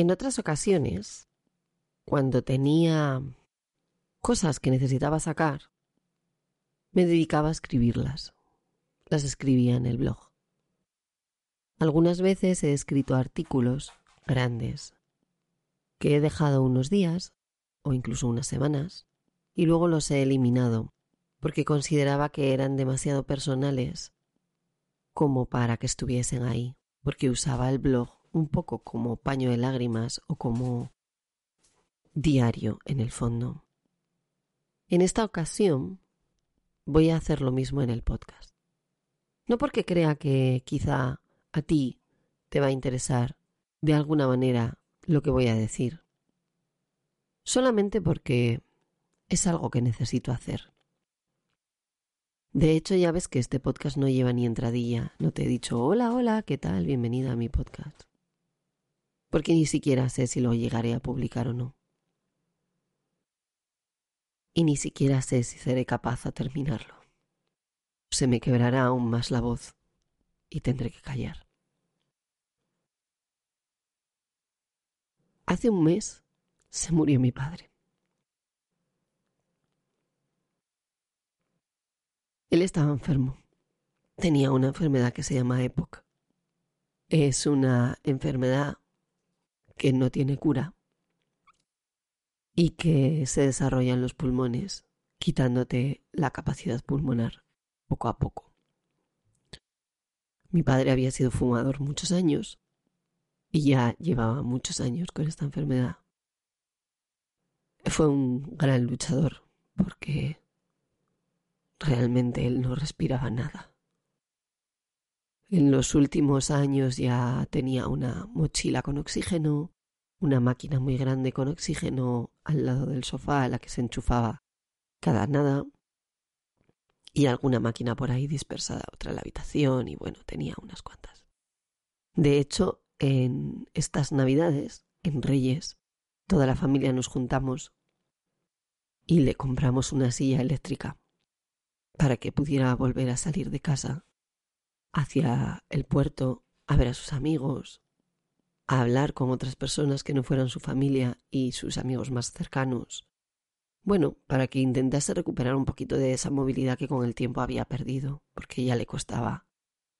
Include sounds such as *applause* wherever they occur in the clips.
En otras ocasiones, cuando tenía cosas que necesitaba sacar, me dedicaba a escribirlas. Las escribía en el blog. Algunas veces he escrito artículos grandes que he dejado unos días o incluso unas semanas y luego los he eliminado porque consideraba que eran demasiado personales como para que estuviesen ahí, porque usaba el blog un poco como paño de lágrimas o como diario en el fondo. En esta ocasión voy a hacer lo mismo en el podcast. No porque crea que quizá a ti te va a interesar de alguna manera lo que voy a decir, solamente porque es algo que necesito hacer. De hecho, ya ves que este podcast no lleva ni entradilla. No te he dicho, hola, hola, ¿qué tal? Bienvenida a mi podcast. Porque ni siquiera sé si lo llegaré a publicar o no. Y ni siquiera sé si seré capaz de terminarlo. Se me quebrará aún más la voz y tendré que callar. Hace un mes se murió mi padre. Él estaba enfermo. Tenía una enfermedad que se llama EPOC. Es una enfermedad que no tiene cura y que se desarrolla en los pulmones, quitándote la capacidad pulmonar poco a poco. Mi padre había sido fumador muchos años y ya llevaba muchos años con esta enfermedad. Fue un gran luchador porque Realmente él no respiraba nada. En los últimos años ya tenía una mochila con oxígeno, una máquina muy grande con oxígeno al lado del sofá a la que se enchufaba cada nada y alguna máquina por ahí dispersada otra la habitación y bueno, tenía unas cuantas. De hecho, en estas navidades, en Reyes, toda la familia nos juntamos y le compramos una silla eléctrica para que pudiera volver a salir de casa hacia el puerto a ver a sus amigos, a hablar con otras personas que no fueran su familia y sus amigos más cercanos. Bueno, para que intentase recuperar un poquito de esa movilidad que con el tiempo había perdido, porque ya le costaba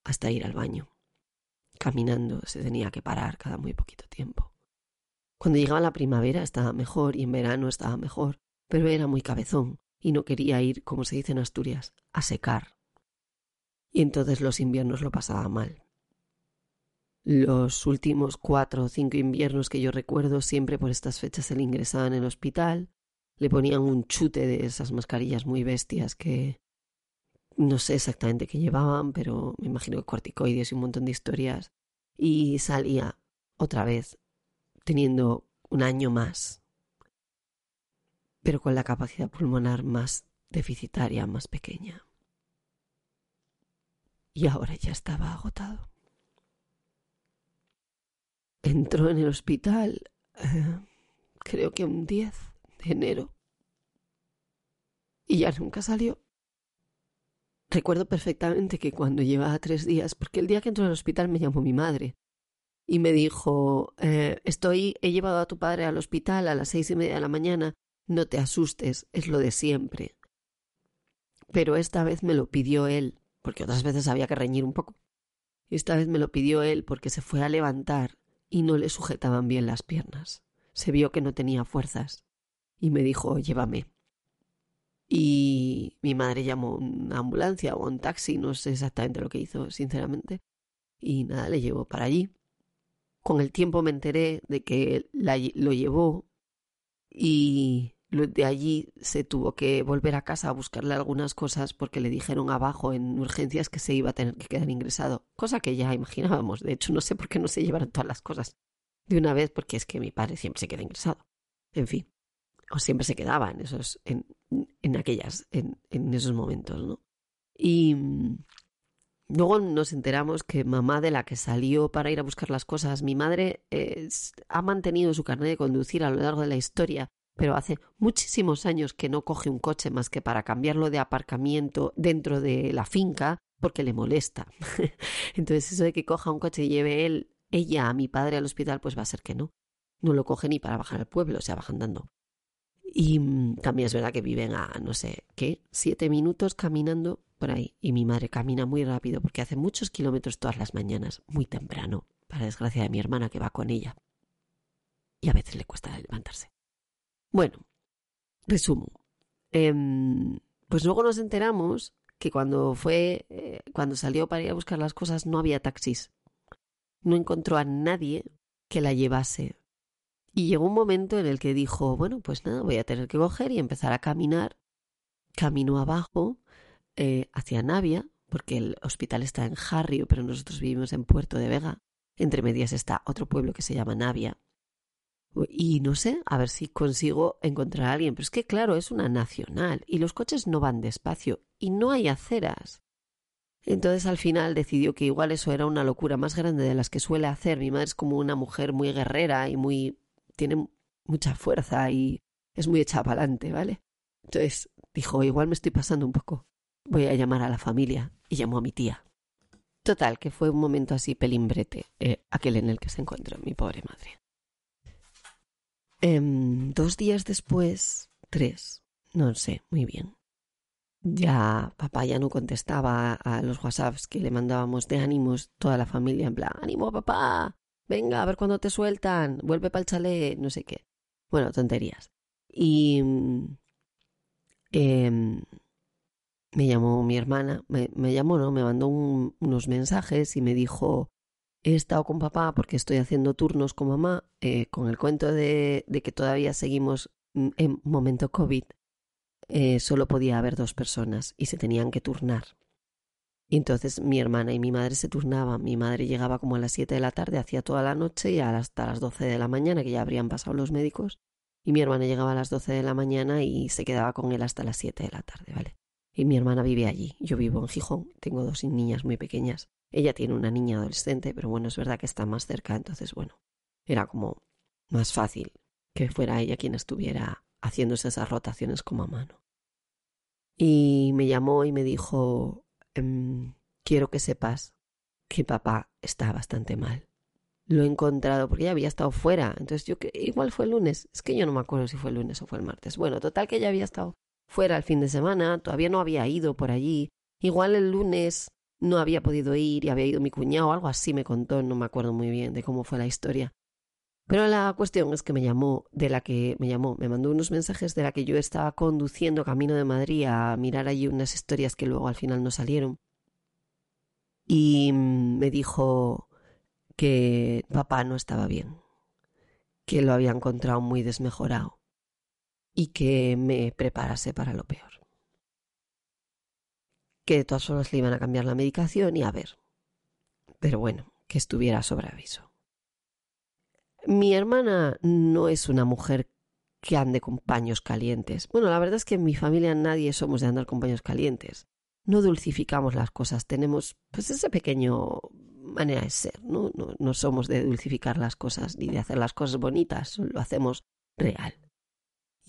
hasta ir al baño. Caminando se tenía que parar cada muy poquito tiempo. Cuando llegaba la primavera estaba mejor y en verano estaba mejor, pero era muy cabezón y no quería ir, como se dice en Asturias, a secar. Y entonces los inviernos lo pasaba mal. Los últimos cuatro o cinco inviernos que yo recuerdo, siempre por estas fechas se le ingresaban en el hospital, le ponían un chute de esas mascarillas muy bestias que no sé exactamente qué llevaban, pero me imagino que corticoides y un montón de historias, y salía otra vez teniendo un año más pero con la capacidad pulmonar más deficitaria, más pequeña. Y ahora ya estaba agotado. Entró en el hospital, eh, creo que un 10 de enero, y ya nunca salió. Recuerdo perfectamente que cuando llevaba tres días, porque el día que entró al hospital me llamó mi madre y me dijo, eh, estoy, he llevado a tu padre al hospital a las seis y media de la mañana no te asustes, es lo de siempre. Pero esta vez me lo pidió él, porque otras veces había que reñir un poco. Esta vez me lo pidió él porque se fue a levantar y no le sujetaban bien las piernas. Se vio que no tenía fuerzas y me dijo llévame. Y mi madre llamó una ambulancia o un taxi, no sé exactamente lo que hizo, sinceramente. Y nada, le llevó para allí. Con el tiempo me enteré de que lo llevó y de allí se tuvo que volver a casa a buscarle algunas cosas porque le dijeron abajo en urgencias que se iba a tener que quedar ingresado, cosa que ya imaginábamos. De hecho, no sé por qué no se llevaron todas las cosas de una vez, porque es que mi padre siempre se queda ingresado. En fin, o siempre se quedaba en esos, en, en aquellas, en, en esos momentos, ¿no? Y mm, luego nos enteramos que mamá de la que salió para ir a buscar las cosas, mi madre ha mantenido su carnet de conducir a lo largo de la historia pero hace muchísimos años que no coge un coche más que para cambiarlo de aparcamiento dentro de la finca porque le molesta. *laughs* Entonces eso de que coja un coche y lleve él, ella a mi padre al hospital, pues va a ser que no. no lo coge ni para bajar al pueblo, o sea, bajan dando. Y mm, también es verdad que viven a, no sé, ¿qué? Siete minutos caminando por ahí. Y mi madre camina muy rápido porque hace muchos kilómetros todas las mañanas, muy temprano, para desgracia de mi hermana que va con ella. Y a veces le cuesta levantarse. Bueno, resumo. Em, pues luego nos enteramos que cuando fue, eh, cuando salió para ir a buscar las cosas no había taxis. No encontró a nadie que la llevase. Y llegó un momento en el que dijo, bueno, pues nada, voy a tener que coger y empezar a caminar. Camino abajo eh, hacia Navia, porque el hospital está en Harrio, pero nosotros vivimos en Puerto de Vega. Entre medias está otro pueblo que se llama Navia. Y no sé, a ver si consigo encontrar a alguien. Pero es que, claro, es una nacional y los coches no van despacio y no hay aceras. Entonces al final decidió que igual eso era una locura más grande de las que suele hacer. Mi madre es como una mujer muy guerrera y muy. tiene mucha fuerza y es muy hecha para adelante, ¿vale? Entonces dijo, igual me estoy pasando un poco. Voy a llamar a la familia. Y llamó a mi tía. Total, que fue un momento así pelimbrete, eh, aquel en el que se encontró mi pobre madre. Em, dos días después, tres, no sé, muy bien, ya papá ya no contestaba a los WhatsApps que le mandábamos de ánimos toda la familia en plan, ánimo papá, venga a ver cuándo te sueltan, vuelve para el chalet, no sé qué. Bueno, tonterías. Y eh, me llamó mi hermana, me, llamó, ¿no? Me mandó unos mensajes y me dijo, he estado con papá porque estoy haciendo turnos con mamá, eh, con el cuento de, de que todavía seguimos en momento COVID eh, solo podía haber dos personas y se tenían que turnar. Y entonces mi hermana y mi madre se turnaban. Mi madre llegaba como a las siete de la tarde, hacía toda la noche y hasta las doce de la mañana, que ya habrían pasado los médicos. Y mi hermana llegaba a las doce de la mañana y se quedaba con él hasta las siete de la tarde, ¿vale? Y mi hermana vive allí. Yo vivo en Gijón. Tengo dos niñas muy pequeñas. Ella tiene una niña adolescente, pero bueno, es verdad que está más cerca, entonces bueno, era como más fácil que fuera ella quien estuviera haciéndose esas rotaciones como a mano. Y me llamó y me dijo, em, quiero que sepas que papá está bastante mal. Lo he encontrado porque ya había estado fuera. Entonces yo igual fue el lunes. Es que yo no me acuerdo si fue el lunes o fue el martes. Bueno, total que ya había estado fuera el fin de semana. Todavía no había ido por allí. Igual el lunes no había podido ir y había ido mi cuñado. Algo así me contó. No me acuerdo muy bien de cómo fue la historia. Pero la cuestión es que me llamó, de la que me llamó, me mandó unos mensajes de la que yo estaba conduciendo camino de Madrid a mirar allí unas historias que luego al final no salieron. Y me dijo que papá no estaba bien, que lo había encontrado muy desmejorado y que me preparase para lo peor. Que de todas formas le iban a cambiar la medicación y a ver. Pero bueno, que estuviera sobre aviso. Mi hermana no es una mujer que ande con paños calientes. Bueno, la verdad es que en mi familia nadie somos de andar con paños calientes. No dulcificamos las cosas, tenemos pues ese pequeño manera de ser, ¿no? No, no somos de dulcificar las cosas ni de hacer las cosas bonitas, lo hacemos real.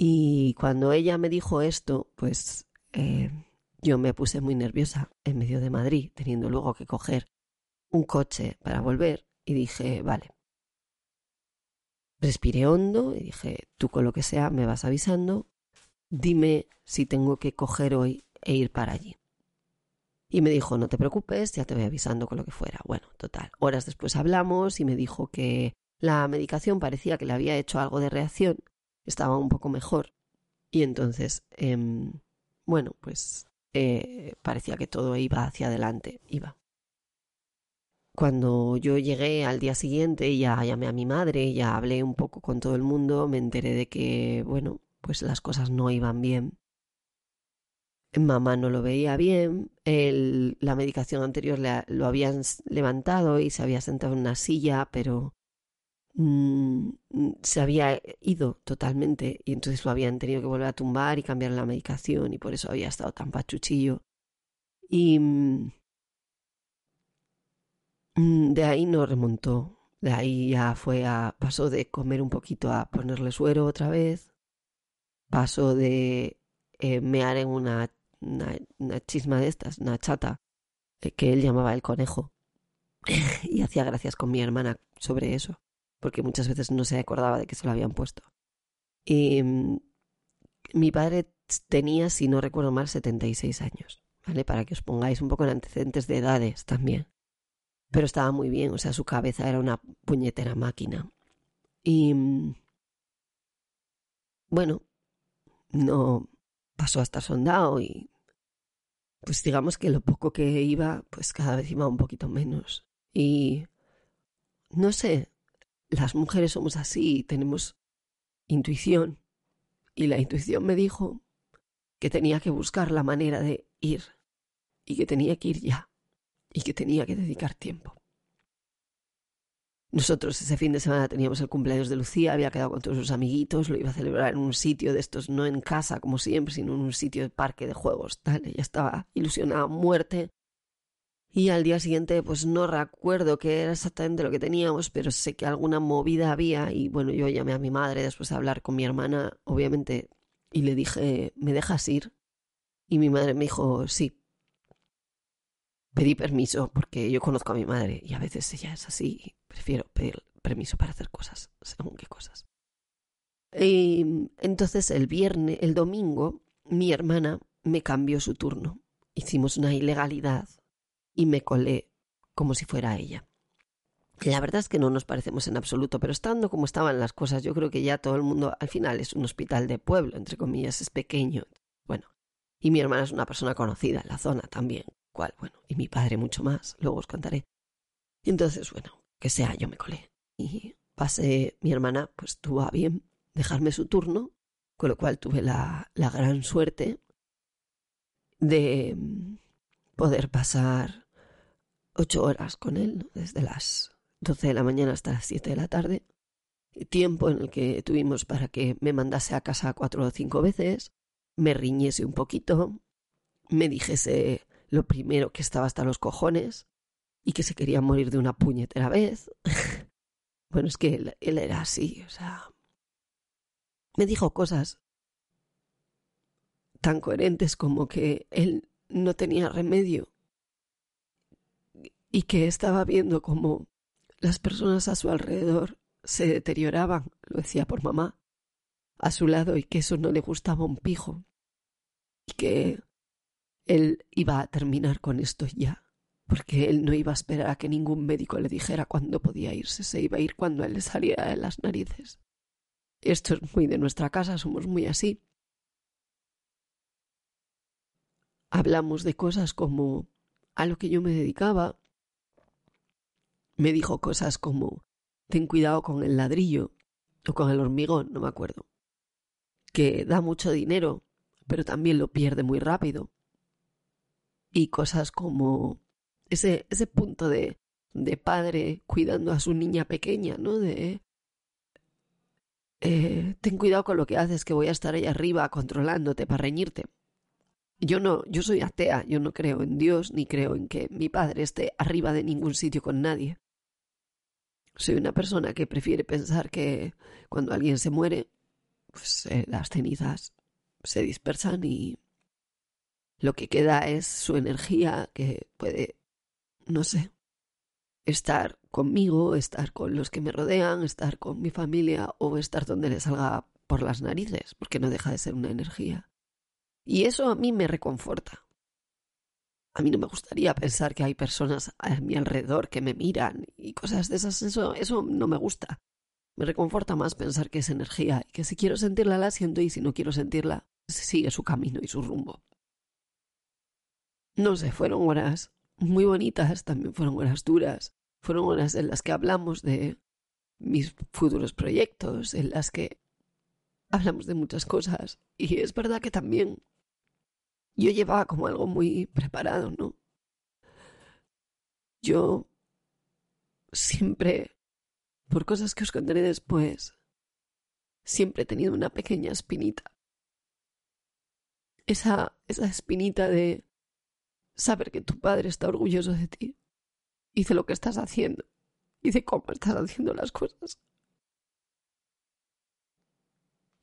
Y cuando ella me dijo esto, pues eh, yo me puse muy nerviosa en medio de Madrid, teniendo luego que coger un coche para volver, y dije, vale, Respiré hondo y dije, tú con lo que sea me vas avisando, dime si tengo que coger hoy e ir para allí. Y me dijo, no te preocupes, ya te voy avisando con lo que fuera. Bueno, total. Horas después hablamos y me dijo que la medicación parecía que le había hecho algo de reacción, estaba un poco mejor. Y entonces, em, bueno, pues eh, parecía que todo iba hacia adelante, iba. Cuando yo llegué al día siguiente, ya llamé a mi madre, ya hablé un poco con todo el mundo, me enteré de que, bueno, pues las cosas no iban bien. Mamá no lo veía bien, la medicación anterior lo habían levantado y se había sentado en una silla, pero mm, se había ido totalmente y entonces lo habían tenido que volver a tumbar y cambiar la medicación y por eso había estado tan pachuchillo. Y mm, Mm, de ahí no remontó. De ahí ya fue a. pasó de comer un poquito a ponerle suero otra vez. Pasó de eh, mear en una, una, chisma de estas, una chata, eh, que él llamaba el conejo. *laughs* y hacía gracias con mi hermana sobre eso. Porque muchas veces no se acordaba de que se lo habían puesto. Y mm, mi padre tenía, si no recuerdo mal, 76 años, ¿vale? Para que os pongáis un poco en antecedentes de edades también. Pero estaba muy bien, o sea, su cabeza era una puñetera máquina. Y mm, bueno, no pasó a estar sondado y pues digamos que lo poco que iba, pues cada vez iba un poquito menos. Y no sé, las mujeres somos así, tenemos intuición. Y la intuición me dijo que tenía que buscar la manera de ir y que tenía que ir ya y que tenía que dedicar tiempo. Nosotros ese fin de semana teníamos el cumpleaños de Lucía, había quedado con todos sus amiguitos, lo iba a celebrar en un sitio de estos, no en casa como siempre, sino en un sitio de parque de juegos, tal. Ella estaba ilusionada a muerte. Y al día siguiente, pues no recuerdo qué era exactamente lo que teníamos, pero sé que alguna movida había. Y bueno, yo llamé a mi madre después de hablar con mi hermana, obviamente, y le dije, ¿me dejas ir? Y mi madre me dijo, sí, pedí permiso porque yo conozco a mi madre y a veces ella es así. Prefiero pedir permiso para hacer cosas, según qué cosas. Y entonces el viernes, el domingo, mi hermana me cambió su turno. Hicimos una ilegalidad y me colé como si fuera ella. La verdad es que no nos parecemos en absoluto, pero estando como estaban las cosas, yo creo que ya todo el mundo al final es un hospital de pueblo, entre comillas, es pequeño. Bueno, y mi hermana es una persona conocida en la zona también, cual, bueno, y mi padre mucho más, luego os contaré. Entonces, bueno, que sea, yo me colé. Y pasé, mi hermana, pues tuvo a bien dejarme su turno, con lo cual tuve la, la gran suerte de mm, poder pasar ocho horas con él, desde las doce de la mañana hasta las siete de la tarde, tiempo en el que tuvimos para que me mandase a casa cuatro o cinco veces, me riñese un poquito, me dijese lo primero que estaba hasta los cojones y que se quería morir de una puñetera vez. *laughs* bueno, es que él, él era así, o sea, me dijo cosas tan coherentes como que él no tenía remedio y que estaba viendo como las personas a su alrededor se deterioraban, lo decía por mamá, a su lado y que eso no le gustaba un pijo y que él iba a terminar con esto ya, porque él no iba a esperar a que ningún médico le dijera cuándo podía irse, se iba a ir cuando él le saliera de las narices. Esto es muy de nuestra casa, somos muy así. Hablamos de cosas como a lo que yo me dedicaba. Me dijo cosas como ten cuidado con el ladrillo o con el hormigón, no me acuerdo, que da mucho dinero, pero también lo pierde muy rápido y cosas como ese, ese punto de, de padre cuidando a su niña pequeña, ¿no? De eh, ten cuidado con lo que haces, que voy a estar ahí arriba controlándote para reñirte. Yo no, yo soy atea, yo no creo en Dios ni creo en que mi padre esté arriba de ningún sitio con nadie. Soy una persona que prefiere pensar que cuando alguien se muere, pues eh, las cenizas se dispersan y lo que queda es su energía que puede, no sé, estar conmigo, estar con los que me rodean, estar con mi familia o estar donde le salga por las narices, porque no deja de ser una energía. Y eso a mí me reconforta. A mí no me gustaría pensar que hay personas a mi alrededor que me miran y cosas de esas. Eso, eso no me gusta. Me reconforta más pensar que es energía y que si quiero sentirla la siento y si no quiero sentirla, sigue su camino y su rumbo. No sé, fueron horas muy bonitas, también fueron horas duras, fueron horas en las que hablamos de mis futuros proyectos, en las que hablamos de muchas cosas. Y es verdad que también yo llevaba como algo muy preparado, ¿no? Yo siempre, por cosas que os contaré después, siempre he tenido una pequeña espinita. Esa, esa espinita de saber que tu padre está orgulloso de ti y de lo que estás haciendo y de cómo estás haciendo las cosas.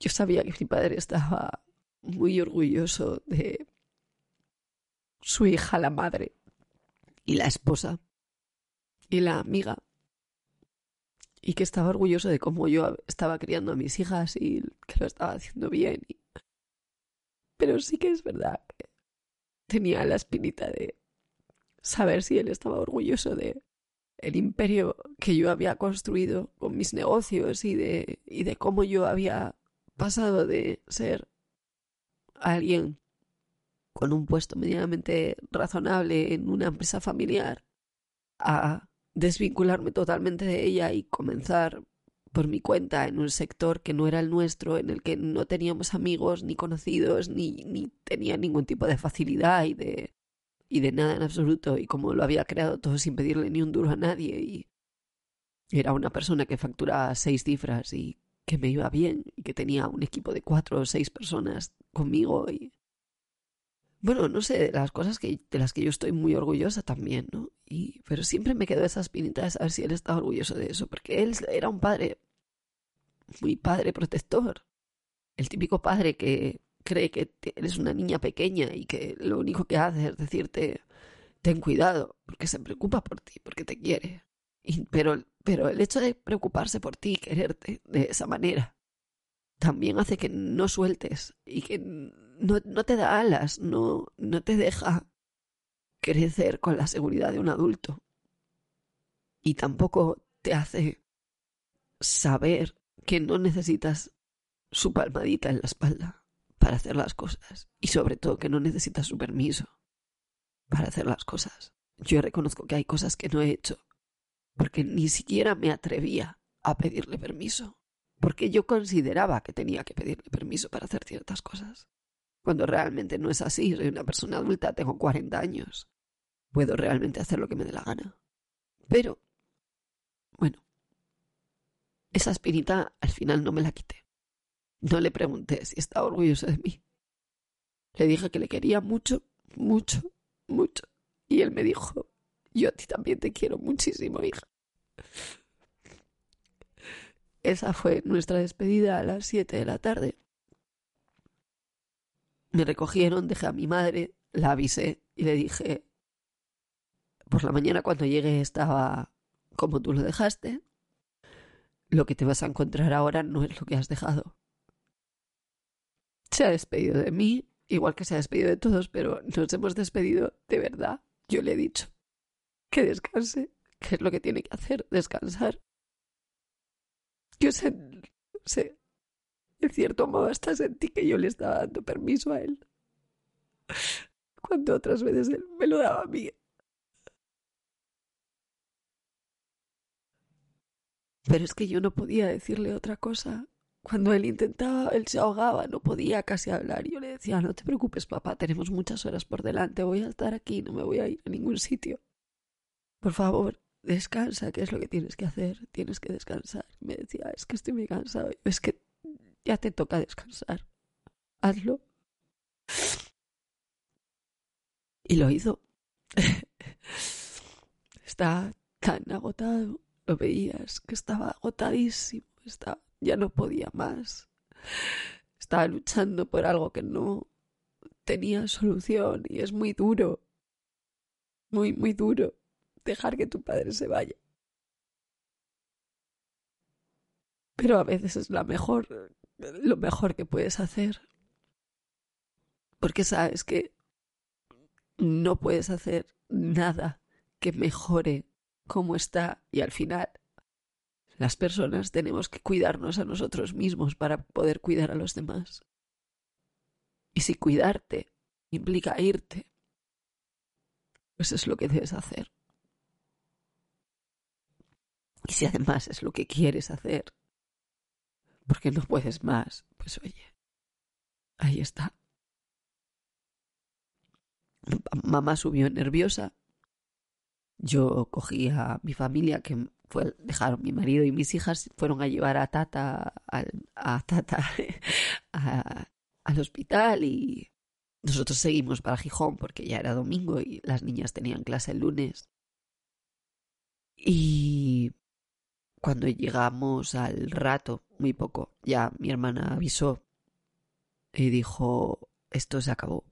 Yo sabía que mi padre estaba muy orgulloso de su hija, la madre, y la esposa, y la amiga, y que estaba orgulloso de cómo yo estaba criando a mis hijas y que lo estaba haciendo bien. Pero sí que es verdad que tenía la espinita de saber si él estaba orgulloso de el imperio que yo había construido con mis negocios y de, y de cómo yo había pasado de ser alguien con un puesto medianamente razonable en una empresa familiar a desvincularme totalmente de ella y comenzar por mi cuenta en un sector que no era el nuestro, en el que no teníamos amigos ni conocidos, ni, ni tenía ningún tipo de facilidad y de, y de nada en absoluto, y como lo había creado todo sin pedirle ni un duro a nadie, y era una persona que facturaba seis cifras y que me iba bien, y que tenía un equipo de cuatro o seis personas conmigo, y bueno, no sé, las cosas que, de las que yo estoy muy orgullosa también, ¿no? Y, pero siempre me quedó esa espinita de saber si él estaba orgulloso de eso, porque él era un padre, muy padre protector. El típico padre que cree que eres una niña pequeña y que lo único que hace es decirte, ten cuidado, porque se preocupa por ti, porque te quiere. Y, pero, pero el hecho de preocuparse por ti, quererte de esa manera, también hace que no sueltes y que no, no te da alas, no, no te deja crecer con la seguridad de un adulto. Y tampoco te hace saber que no necesitas su palmadita en la espalda para hacer las cosas. Y sobre todo que no necesitas su permiso para hacer las cosas. Yo reconozco que hay cosas que no he hecho porque ni siquiera me atrevía a pedirle permiso. Porque yo consideraba que tenía que pedirle permiso para hacer ciertas cosas cuando realmente no es así. Soy una persona adulta, tengo 40 años. Puedo realmente hacer lo que me dé la gana. Pero, bueno, esa espinita al final no me la quité. No le pregunté si estaba orgulloso de mí. Le dije que le quería mucho, mucho, mucho. Y él me dijo, yo a ti también te quiero muchísimo, hija. Esa fue nuestra despedida a las 7 de la tarde. Me recogieron, dejé a mi madre, la avisé y le dije, por la mañana cuando llegué estaba como tú lo dejaste, lo que te vas a encontrar ahora no es lo que has dejado. Se ha despedido de mí, igual que se ha despedido de todos, pero nos hemos despedido de verdad. Yo le he dicho que descanse, que es lo que tiene que hacer, descansar. Yo sé, sé en cierto modo hasta sentí que yo le estaba dando permiso a él. Cuando otras veces él me lo daba a mí. Pero es que yo no podía decirle otra cosa. Cuando él intentaba, él se ahogaba, no podía casi hablar. Yo le decía, no te preocupes, papá, tenemos muchas horas por delante, voy a estar aquí, no me voy a ir a ningún sitio. Por favor, descansa, ¿qué es lo que tienes que hacer? Tienes que descansar. Me decía, es que estoy muy cansado. Es que ya te toca descansar. Hazlo. Y lo hizo. *laughs* Está tan agotado. Lo veías que estaba agotadísimo. Ya no podía más. Estaba luchando por algo que no tenía solución y es muy duro. Muy, muy duro dejar que tu padre se vaya. Pero a veces es la mejor lo mejor que puedes hacer. Porque sabes que no puedes hacer nada que mejore cómo está y al final las personas tenemos que cuidarnos a nosotros mismos para poder cuidar a los demás. Y si cuidarte implica irte, pues es lo que debes hacer. Y si además es lo que quieres hacer, porque no puedes más, pues oye, ahí está. Mamá subió nerviosa. Yo cogí a mi familia, que dejaron mi marido y mis hijas, fueron a llevar a Tata, a, Tata *laughs* al hospital y nosotros seguimos para Gijón porque ya era domingo y las niñas tenían clase el lunes. Y cuando llegamos al rato, muy poco, ya mi hermana avisó y dijo, esto se acabó.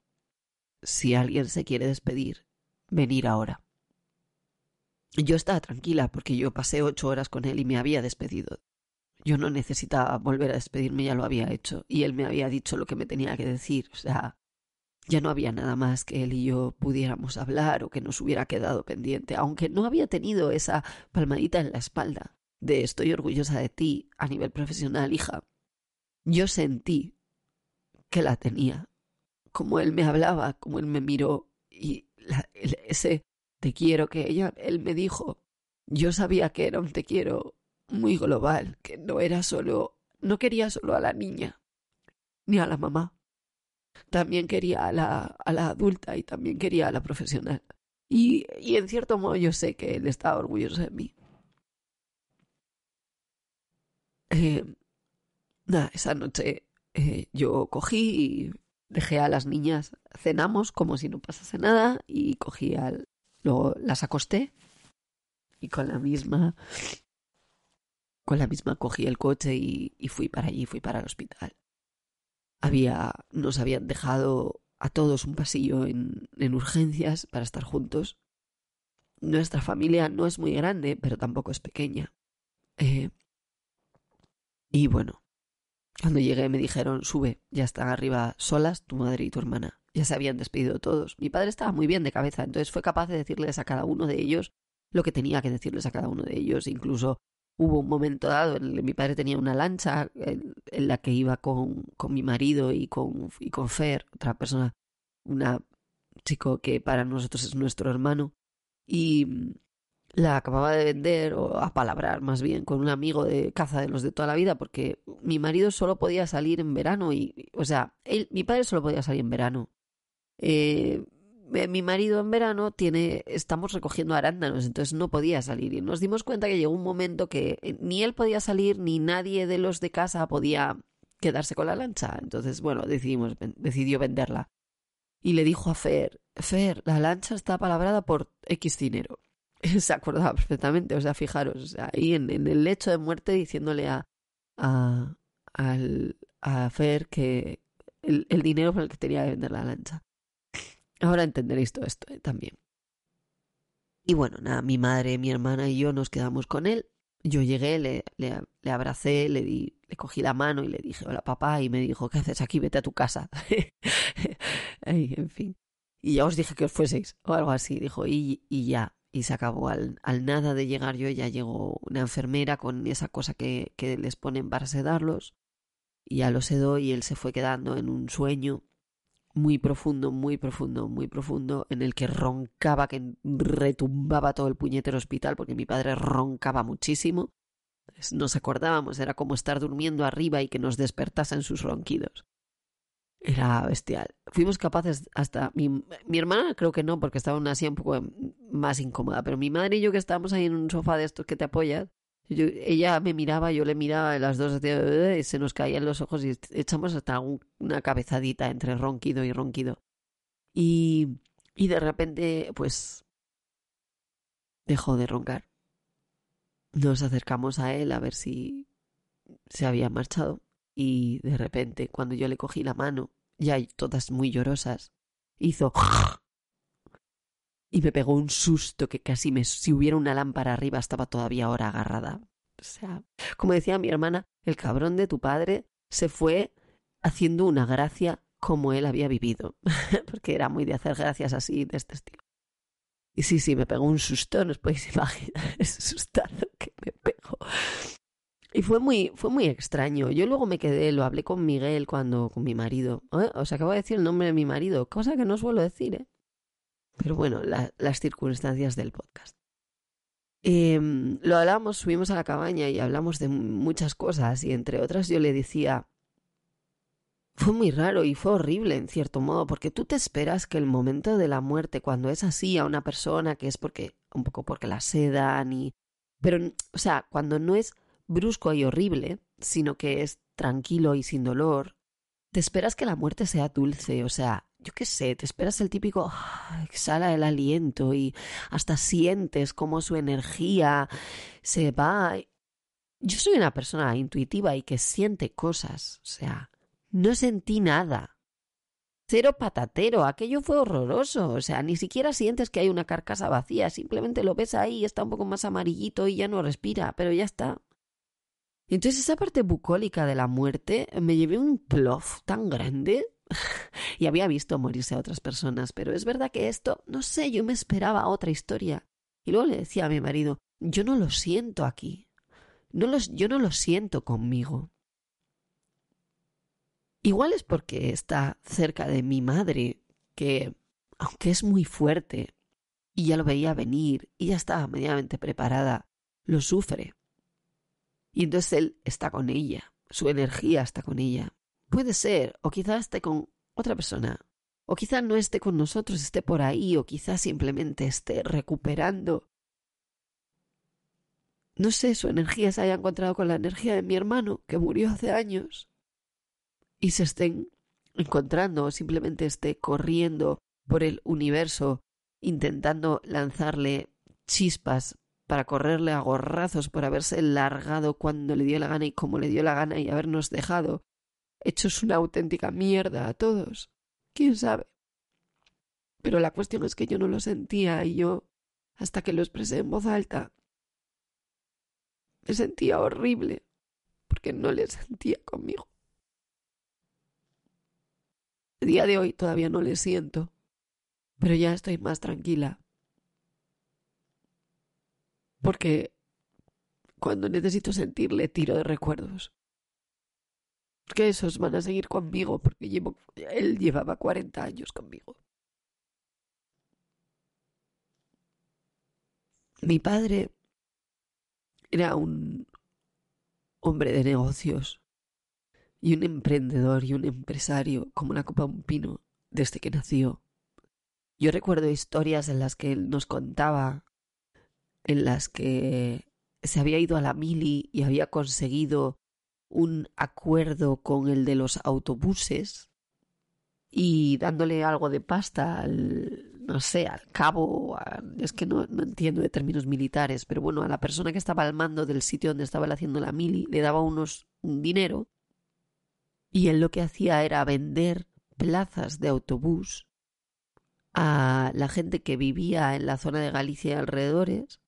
Si alguien se quiere despedir, venir ahora. yo estaba tranquila porque yo pasé ocho horas con él y me había despedido. Yo no necesitaba volver a despedirme, ya lo había hecho. Y él me había dicho lo que me tenía que decir. O sea, ya no había nada más que él y yo pudiéramos hablar o que nos hubiera quedado pendiente, aunque no había tenido esa palmadita en la espalda de estoy orgullosa de ti a nivel profesional, hija. Yo sentí que la tenía, como él me hablaba, como él me miró y ese te quiero que ella, él me dijo, yo sabía que era un te quiero muy global, que no era solo, no quería solo a la niña, ni a la mamá. También quería a la, a la adulta y también quería a la profesional. Y, y en cierto modo yo sé que él estaba orgulloso de mí. Eh, esa noche eh, yo cogí y dejé a las niñas, cenamos como si no pasase nada y cogí al... Luego las acosté y con la misma con la misma cogí el coche y, fui para allí, fui para el hospital. Había, nos habían dejado a todos un pasillo en, en urgencias para estar juntos. Nuestra familia no es muy grande, pero tampoco es pequeña. Eh, y bueno, cuando llegué me dijeron, sube, ya están arriba solas tu madre y tu hermana. Ya se habían despedido todos. Mi padre estaba muy bien de cabeza, entonces fue capaz de decirles a cada uno de ellos lo que tenía que decirles a cada uno de ellos, incluso hubo un momento dado en el que mi padre tenía una lancha en, la que iba con, con, mi marido y con, y con Fer, otra persona, una chico que para nosotros es nuestro hermano, y la acababa de vender o a palabrar más bien con un amigo de caza de los de toda la vida porque mi marido solo podía salir en verano y o sea él, mi padre solo podía salir en verano eh, eh, mi marido en verano tiene, estamos recogiendo arándanos, entonces no podía salir. Y nos dimos cuenta que llegó un momento que eh, ni él podía salir, ni nadie de los de casa podía quedarse con la lancha. Entonces, bueno, decidimos, decidió venderla. Y le dijo a Fer, Fer, la lancha está palabrada por X dinero. *laughs* Se acordaba perfectamente, o sea, fijaros, ahí en, el lecho de muerte diciéndole a, a, al, a Fer que el, el dinero por el que tenía que vender la lancha. Ahora entenderéis todo esto eh, también. Y bueno, nada, mi madre, mi hermana y yo nos quedamos con él. Yo llegué, le, le, abracé, le di, le cogí la mano y le dije, hola papá, y me dijo, ¿qué haces aquí? Vete a tu casa. *laughs* Ay, en fin. Y ya os dije que os fueseis, o algo así, dijo, y, y ya. Y se acabó. Al, al, nada de llegar yo, ya llegó una enfermera con esa cosa que, que les ponen para sedarlos. Y ya lo sedó y él se fue quedando en un sueño muy profundo, muy profundo, muy profundo, en el que roncaba, que retumbaba todo el puñetero hospital, porque mi padre roncaba muchísimo. Nos acordábamos, era como estar durmiendo arriba y que nos despertasen sus ronquidos. Era bestial. Fuimos capaces hasta... Mi, mi hermana creo que no, porque estaba así un poco más incómoda, pero mi madre y yo que estábamos ahí en un sofá de estos que te apoyas, ella me miraba, yo le miraba, las dos y se nos caían los ojos y echamos hasta una cabezadita entre ronquido y ronquido. Y, y de repente, pues, dejó de roncar. Nos acercamos a él a ver si se había marchado. Y de repente, cuando yo le cogí la mano, ya todas muy llorosas, hizo y me pegó un susto que casi me, si hubiera una lámpara arriba estaba todavía ahora agarrada. O sea, como decía mi hermana, el cabrón de tu padre se fue haciendo una gracia como él había vivido, *laughs* porque era muy de hacer gracias así, de este estilo. Y sí, sí, me pegó un susto, no os podéis *laughs* imaginar ese sustazo que me pegó. Y fue muy, fue muy extraño. Yo luego me quedé, lo hablé con Miguel cuando, con mi marido. ¿Eh? Os acabo de decir el nombre de mi marido, cosa que no suelo decir, ¿eh? Pero bueno, las circunstancias del podcast. Em, lo hablamos, subimos a la cabaña y hablamos de muchas cosas y entre otras yo le decía, fue muy raro y fue horrible en cierto modo, porque tú te esperas que el momento de la muerte, cuando es así a una persona, que es porque, un poco porque la sedan y... Pero, o sea, cuando no es brusco y horrible, sino que es tranquilo y sin dolor, te esperas que la muerte sea dulce, o sea, yo qué sé, te esperas el típico ah, exhala el aliento y hasta sientes cómo su energía se va. Yo soy una persona intuitiva y que siente cosas, o sea, no sentí nada. Cero patatero, aquello fue horroroso. O sea, ni siquiera sientes que hay una carcasa vacía, simplemente lo ves ahí, está un poco más amarillito y ya no respira, pero ya está. Entonces esa parte bucólica de la muerte me llevé un plof tan grande *laughs* y había visto morirse a otras personas, pero es verdad que esto, no sé, yo me esperaba otra historia. Y luego le decía a mi marido, yo no lo siento aquí. No los, yo no lo siento conmigo. Igual es porque está cerca de mi madre, que, aunque es muy fuerte, y ya lo veía venir, y ya estaba medianamente preparada, lo sufre. Y entonces él está con ella, su energía está con ella. Puede ser, o quizás esté con otra persona, o quizá no esté con nosotros, esté por ahí, o quizás simplemente esté recuperando. No sé, su energía se haya encontrado con la energía de mi hermano, que murió hace años y se estén encontrando o simplemente esté corriendo por el universo intentando lanzarle chispas para correrle a gorrazos por haberse largado cuando le dio la gana y como le dio la gana y habernos dejado hechos una auténtica mierda a todos. ¿Quién sabe? Pero la cuestión es que yo no lo sentía y yo, hasta que lo expresé en voz alta, me sentía horrible porque no le sentía conmigo. El día de hoy todavía no le siento, pero ya estoy más tranquila. Porque cuando necesito sentirle tiro de recuerdos. Porque esos van a seguir conmigo, porque llevo, él llevaba 40 años conmigo. Mi padre era un hombre de negocios y un emprendedor y un empresario como la copa de un pino desde que nació. Yo recuerdo historias en las que él nos contaba, en las que se había ido a la mili y había conseguido un acuerdo con el de los autobuses y dándole algo de pasta al, no sé, al cabo, es que no, no, entiendo de términos militares, pero bueno, a la persona que estaba al mando del sitio donde estaba haciendo la mili le daba unos un dinero y él lo que hacía era vender plazas de autobús a la gente que vivía en la zona de Galicia y alrededores.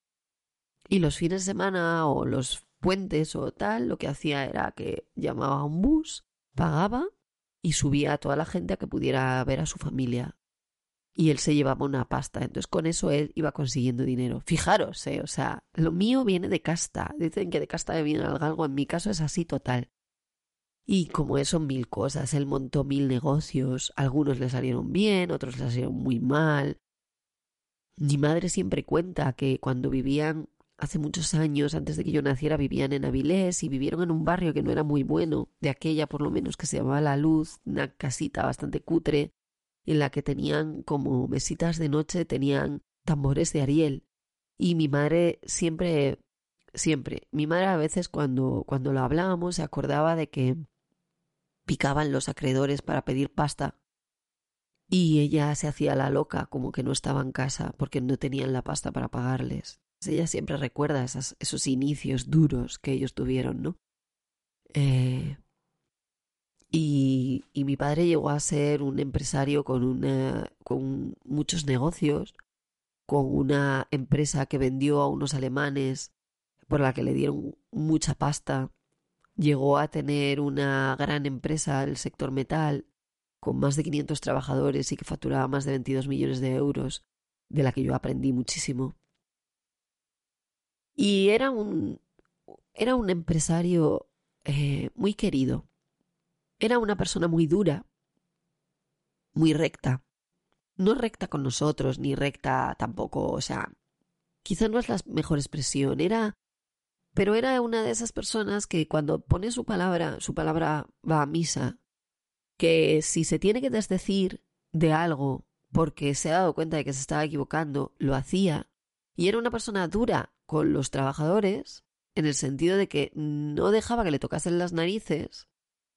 Y los fines de semana o los puentes o tal, lo que hacía era que llamaba a un bus, pagaba y subía a toda la gente a que pudiera ver a su familia. Y él se llevaba una pasta. Entonces con eso él iba consiguiendo dinero. Fijaros, eh, o sea, lo mío viene de casta. Dicen que de casta viene algo. En mi caso es así total. Y como eso, mil cosas. Él montó mil negocios. Algunos le salieron bien, otros le salieron muy mal. Mi madre siempre cuenta que cuando vivían hace muchos años, antes de que yo naciera, vivían en Avilés y vivieron en un barrio que no era muy bueno, de aquella por lo menos que se llamaba La Luz, una casita bastante cutre, en la que tenían como mesitas de noche, tenían tambores de Ariel. Y mi madre siempre, siempre, mi madre a veces cuando, cuando lo hablábamos se acordaba de que picaban los acreedores para pedir pasta y ella se hacía la loca como que no estaba en casa porque no tenían la pasta para pagarles. Ella siempre recuerda esos inicios duros que ellos tuvieron, ¿no? Eh, y, y, mi padre llegó a ser un empresario con, con muchos negocios, con una empresa que vendió a unos alemanes por la que le dieron mucha pasta Llegó a tener una gran empresa del sector metal con más de 500 trabajadores y que facturaba más de 22 millones de euros, de la que yo aprendí muchísimo. Y era un, era un empresario eh, muy querido. Era una persona muy dura, muy recta. No recta con nosotros, ni recta tampoco, o sea, quizá no es la mejor expresión. Era pero era una de esas personas que cuando pone su palabra, su palabra va a misa, que si se tiene que desdecir de algo porque se ha dado cuenta de que se estaba equivocando, lo hacía. Y era una persona dura con los trabajadores, en el sentido de que no dejaba que le tocasen las narices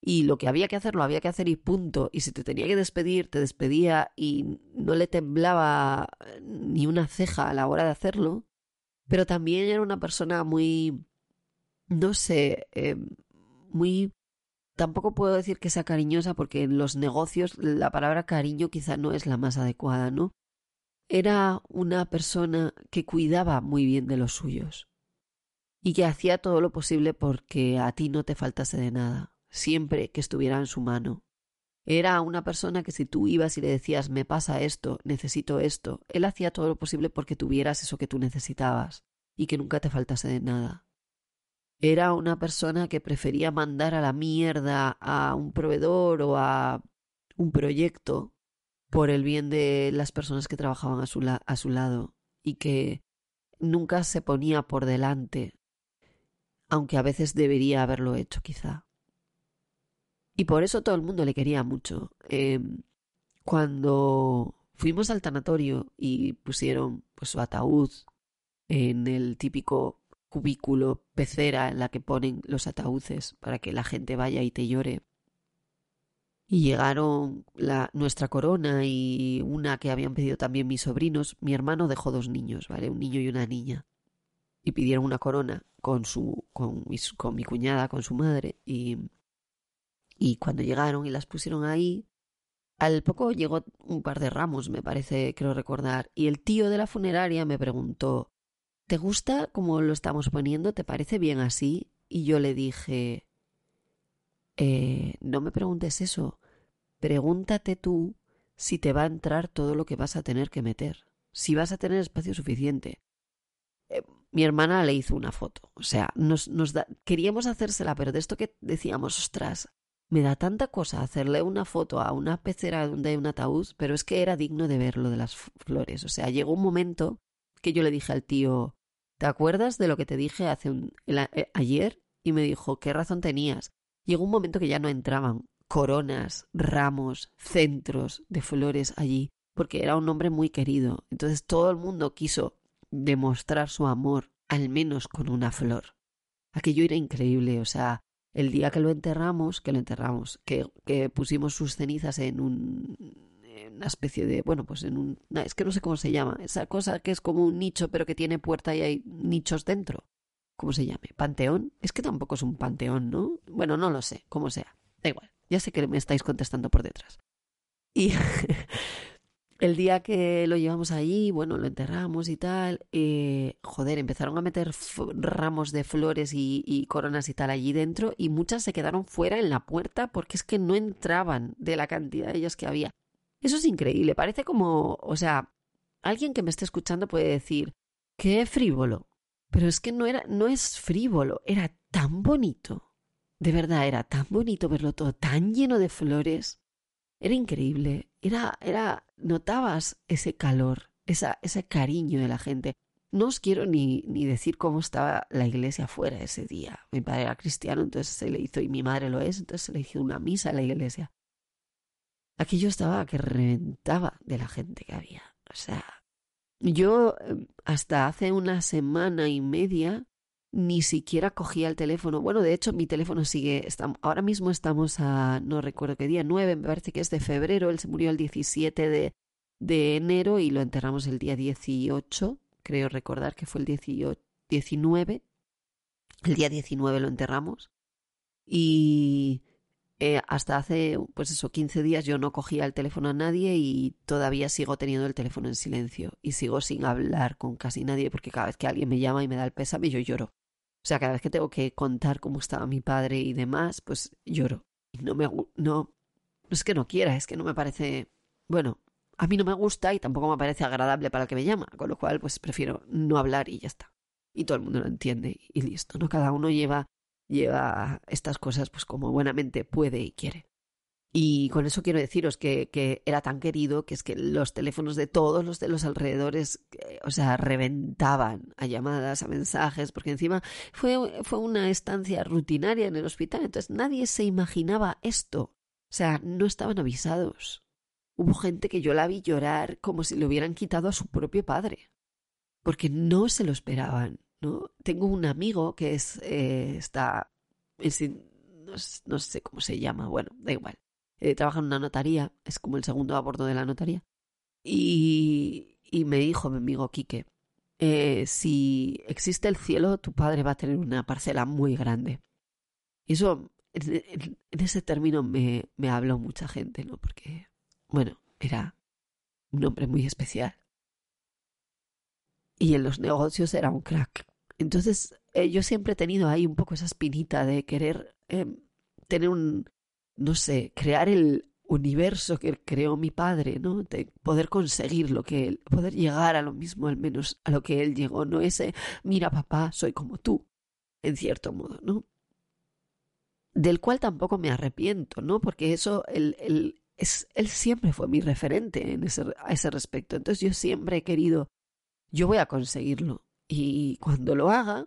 y lo que había que hacer lo había que hacer y punto. Y si te tenía que despedir, te despedía y no le temblaba ni una ceja a la hora de hacerlo. Pero también era una persona muy no sé, eh, muy tampoco puedo decir que sea cariñosa porque en los negocios la palabra cariño quizá no es la más adecuada, ¿no? Era una persona que cuidaba muy bien de los suyos y que hacía todo lo posible porque a ti no te faltase de nada, siempre que estuviera en su mano. Era una persona que si tú ibas y le decías me pasa esto, necesito esto, él hacía todo lo posible porque tuvieras eso que tú necesitabas y que nunca te faltase de nada. Era una persona que prefería mandar a la mierda a un proveedor o a un proyecto por el bien de las personas que trabajaban a su, lado y que nunca se ponía por delante, aunque a veces debería haberlo hecho quizá. Y por eso todo el mundo le quería mucho. Eh, cuando fuimos al tanatorio y pusieron pues, su ataúd en el típico cubículo pecera en la que ponen los ataúdes para que la gente vaya y te llore y llegaron la, nuestra corona y una que habían pedido también mis sobrinos. Mi hermano dejó dos niños, ¿vale? Un niño y una niña. Y pidieron una corona con su, con, con mi cuñada, con su madre. Y, y cuando llegaron y las pusieron ahí, al poco llegó un par de ramos, me parece, creo recordar. Y el tío de la funeraria me preguntó, ¿te gusta cómo lo estamos poniendo? ¿Te parece bien así? Y yo le dije, eh, no me preguntes eso. Pregúntate tú si te va a entrar todo lo que vas a tener que meter, si vas a tener espacio suficiente. Eh, mi hermana le hizo una foto, o sea, nos, nos da, queríamos hacérsela, pero de esto que decíamos, ostras, me da tanta cosa hacerle una foto a una pecera donde hay un ataúd, pero es que era digno de ver lo de las flores. O sea, llegó un momento que yo le dije al tío, ¿te acuerdas de lo que te dije hace un, eh, ayer? Y me dijo, ¿qué razón tenías? Llegó un momento que ya no entraban coronas, ramos, centros de flores allí, porque era un hombre muy querido. Entonces todo el mundo quiso demostrar su amor, al menos con una flor. Aquello era increíble, o sea, el día que lo enterramos, que lo enterramos, que, pusimos sus cenizas en un en una especie de, bueno, pues en un, es que no sé cómo se llama, esa cosa que es como un nicho pero que tiene puerta y hay nichos dentro. ¿Cómo se llame? ¿Panteón? Es que tampoco es un panteón, ¿no? Bueno, no lo sé, como sea. Da igual, ya sé que me estáis contestando por detrás. Y *laughs* el día que lo llevamos allí, bueno, lo enterramos y tal, eh, joder, empezaron a meter ramos de flores y, y, coronas y tal allí dentro y muchas se quedaron fuera en la puerta porque es que no entraban de la cantidad de ellas que había. Eso es increíble, parece como, o sea, alguien que me esté escuchando puede decir, qué frívolo, pero es que no era, no es frívolo, era tan bonito. De verdad, era tan bonito verlo todo, tan lleno de flores. Era increíble. Era, era, notabas ese calor, esa, ese cariño de la gente. No os quiero ni, ni decir cómo estaba la iglesia afuera ese día. Mi padre era cristiano, entonces se le hizo, y mi madre lo es, entonces se le hizo una misa a la iglesia. Aquello estaba que reventaba de la gente que había. O sea, yo em, hasta hace una semana y media ni siquiera cogía el teléfono. Bueno, de hecho, mi teléfono sigue. ahora mismo estamos a. No recuerdo qué día, 9, me parece que es de febrero. Él se murió el 17 de, de enero y lo enterramos el día 18. Creo recordar que fue el 18, 19. El día 19 lo enterramos. Y eh, hasta hace, pues eso, 15 días yo no cogía el teléfono a nadie y todavía sigo teniendo el teléfono en silencio y sigo sin hablar con casi nadie porque cada vez que alguien me llama y me da el pésame yo lloro. O sea, cada vez que tengo que contar cómo estaba mi padre y demás, pues lloro. No me no es que no quiera, es que no me parece, bueno, a mí no me gusta y tampoco me parece agradable para el que me llama, con lo cual pues prefiero no hablar y ya está. Y todo el mundo lo entiende y listo, ¿no? Cada uno lleva lleva estas cosas pues como buenamente puede y quiere. Y con eso quiero deciros que, que, era tan querido que es que los teléfonos de todos los de los alrededores, eh, o sea, reventaban a llamadas, a mensajes, porque encima fue, fue una estancia rutinaria en el hospital, entonces nadie se imaginaba esto. O sea, no estaban avisados. Hubo gente que yo la vi llorar como si le hubieran quitado a su propio padre, porque no se lo esperaban. ¿No? Tengo un amigo que es, eh, está, no, sé cómo se llama, bueno, da igual. Eh, trabaja en una notaría, es como el segundo a bordo de la notaría. Y, me dijo mi amigo Quique, eh, si existe el cielo, tu padre va a tener una parcela muy grande. Y eso en, ese término me, me habló mucha gente, ¿no? Porque, bueno, era un hombre muy especial. Y en los negocios era un crack. Entonces, eh, yo siempre he tenido ahí un poco esa espinita de querer em, tener un, no sé, crear el universo que creó mi padre, ¿no? De poder conseguir lo que él, poder llegar a lo mismo, al menos a lo que él llegó, no ese, mira papá, soy como tú, en cierto modo, ¿no? Del cual tampoco me arrepiento, ¿no? Porque eso, él, él, es, él siempre fue mi referente en ese, a ese respecto. Entonces yo siempre he querido, yo voy a conseguirlo. Y cuando lo haga,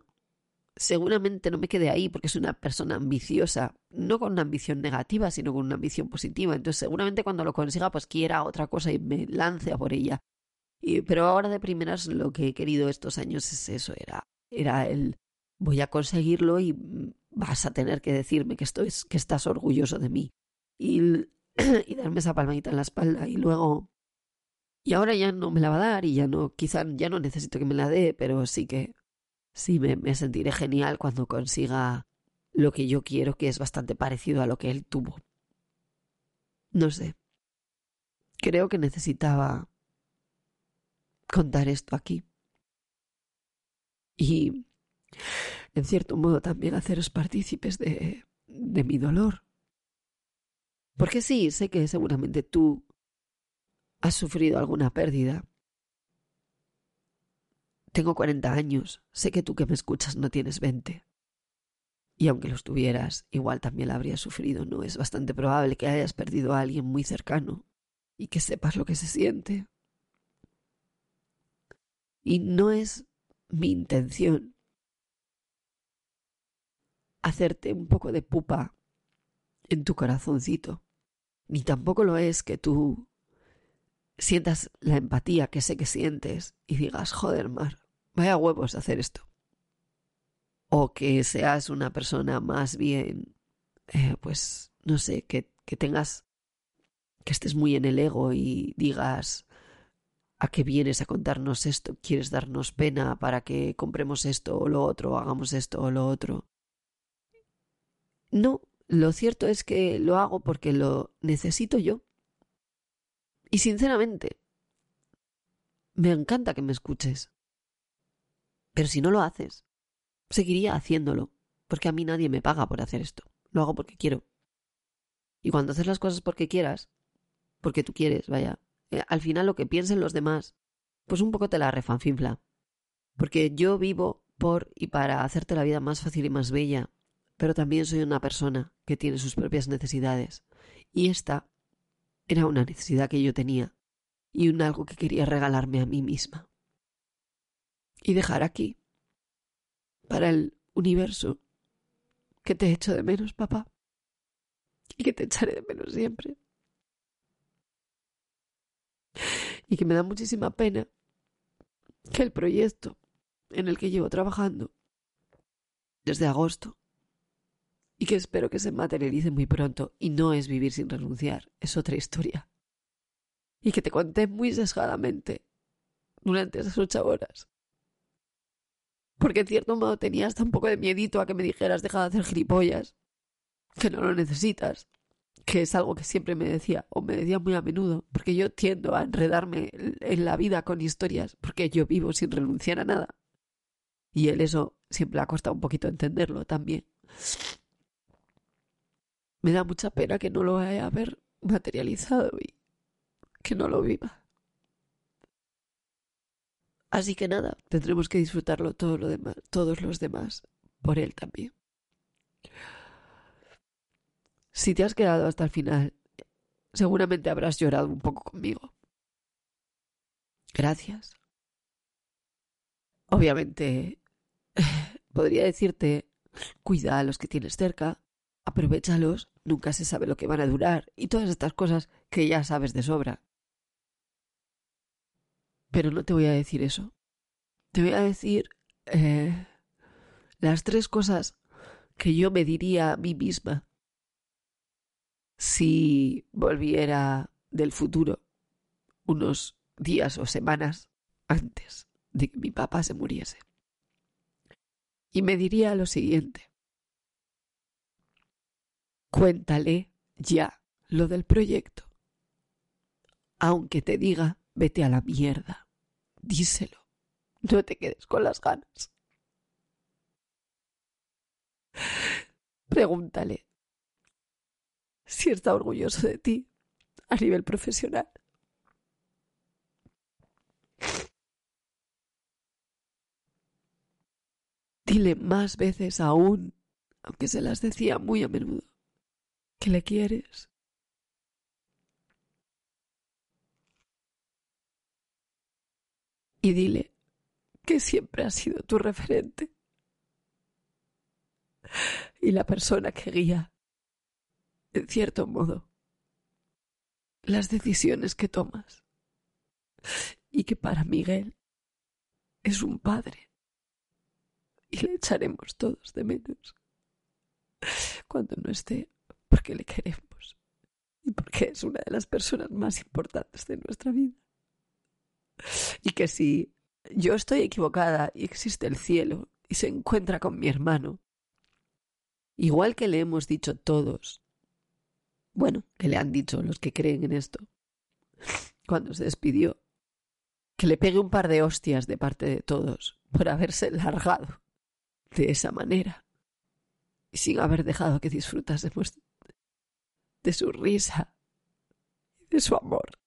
seguramente no me quede ahí porque es una persona ambiciosa, no con una ambición negativa, sino con una ambición positiva. Entonces, seguramente cuando lo consiga, pues quiera otra cosa y me lance a por ella. Y, pero ahora de primeras lo que he querido estos años es eso, era, era el voy a conseguirlo y vas a tener que decirme que, que estás orgulloso de mí. Y, *clears throat* y darme esa palmadita en la espalda y luego y ahora ya no me la va a dar y ya no, quizá ya no necesito que me la dé, pero sí que sí me, sentiré genial cuando consiga lo que yo quiero, que es bastante parecido a lo que él tuvo. No sé. Creo que necesitaba contar esto aquí. Y, en cierto modo, también haceros partícipes de, de mi dolor. Porque sí, sé que seguramente tú has sufrido alguna pérdida tengo 40 años, sé que tú que me escuchas no tienes 20. Y aunque los tuvieras, igual también la habrías sufrido, ¿no? Es bastante probable que hayas perdido a alguien muy cercano y que sepas lo que se siente. Y no es mi intención hacerte un poco de pupa en tu corazoncito, ni tampoco lo es que tú sientas la empatía que sé que sientes y digas, joder, Mar, vaya huevos hacer esto. O que seas una persona más bien, eh, pues, no sé, que, que tengas, que estés muy en el ego y digas, ¿a qué vienes a contarnos esto? ¿Quieres darnos pena para que compremos esto o lo otro, hagamos esto o lo otro? No, lo cierto es que lo hago porque lo necesito yo. Y sinceramente, me encanta que me escuches. Pero si no lo haces, seguiría haciéndolo, porque a mí nadie me paga por hacer esto. Lo hago porque quiero. Y cuando haces las cosas porque quieras, porque tú quieres, vaya, eh, al final lo que piensen los demás, pues un poco te la refanfinfla. Porque yo vivo por y para hacerte la vida más fácil y más bella, pero también soy una persona que tiene sus propias necesidades. Y esta era una necesidad que yo tenía y un algo que quería regalarme a mí misma y dejar aquí, para el universo, que te echo de menos, papá, y que te echaré de menos siempre. Y que me da muchísima pena que el proyecto en el que llevo trabajando desde agosto y que espero que se materialice muy pronto y no es vivir sin renunciar, es otra historia. Y que te conté muy sesgadamente durante esas ocho horas porque en cierto modo tenías tan poco de miedito a que me dijeras deja de hacer gilipollas, que no lo necesitas, que es algo que siempre me decía, o me decía muy a menudo, porque yo tiendo a enredarme en la vida con historias, porque yo vivo sin renunciar a nada. Y él eso siempre ha costado un poquito entenderlo también. Me da mucha pena que no lo haya haber materializado y que no lo viva. Así que nada, tendremos que disfrutarlo todos los demás, por él también. Si te has quedado hasta el final, seguramente habrás llorado un poco conmigo. Gracias. Obviamente, *laughs* podría decirte, cuida a los que tienes cerca, aprovechalos, nunca se sabe lo que van a durar y todas estas cosas que ya sabes de sobra. Pero no te voy a decir eso. Te voy a decir eh, las tres cosas que yo me diría a mí misma si volviera del futuro unos días o semanas antes de que mi papá se muriese. Y me diría lo siguiente. Cuéntale ya lo del proyecto. Aunque te diga, vete a la mierda. Díselo. No te quedes con las ganas. Pregúntale si está orgulloso de ti a nivel profesional. Dile más veces aún, aunque se las decía muy a menudo, que le quieres. Y dile que siempre ha sido tu referente y la persona que guía, en cierto modo, las decisiones que tomas. Y que para Miguel es un padre. Y le echaremos todos de menos cuando no esté, porque le queremos y porque es una de las personas más importantes de nuestra vida. Y que si yo estoy equivocada y existe el cielo y se encuentra con mi hermano, igual que le hemos dicho todos, bueno, que le han dicho los que creen en esto, *laughs* cuando se despidió, que le pegue un par de hostias de parte de todos por haberse largado de esa manera y sin haber dejado que disfrutásemos de su risa y de su amor.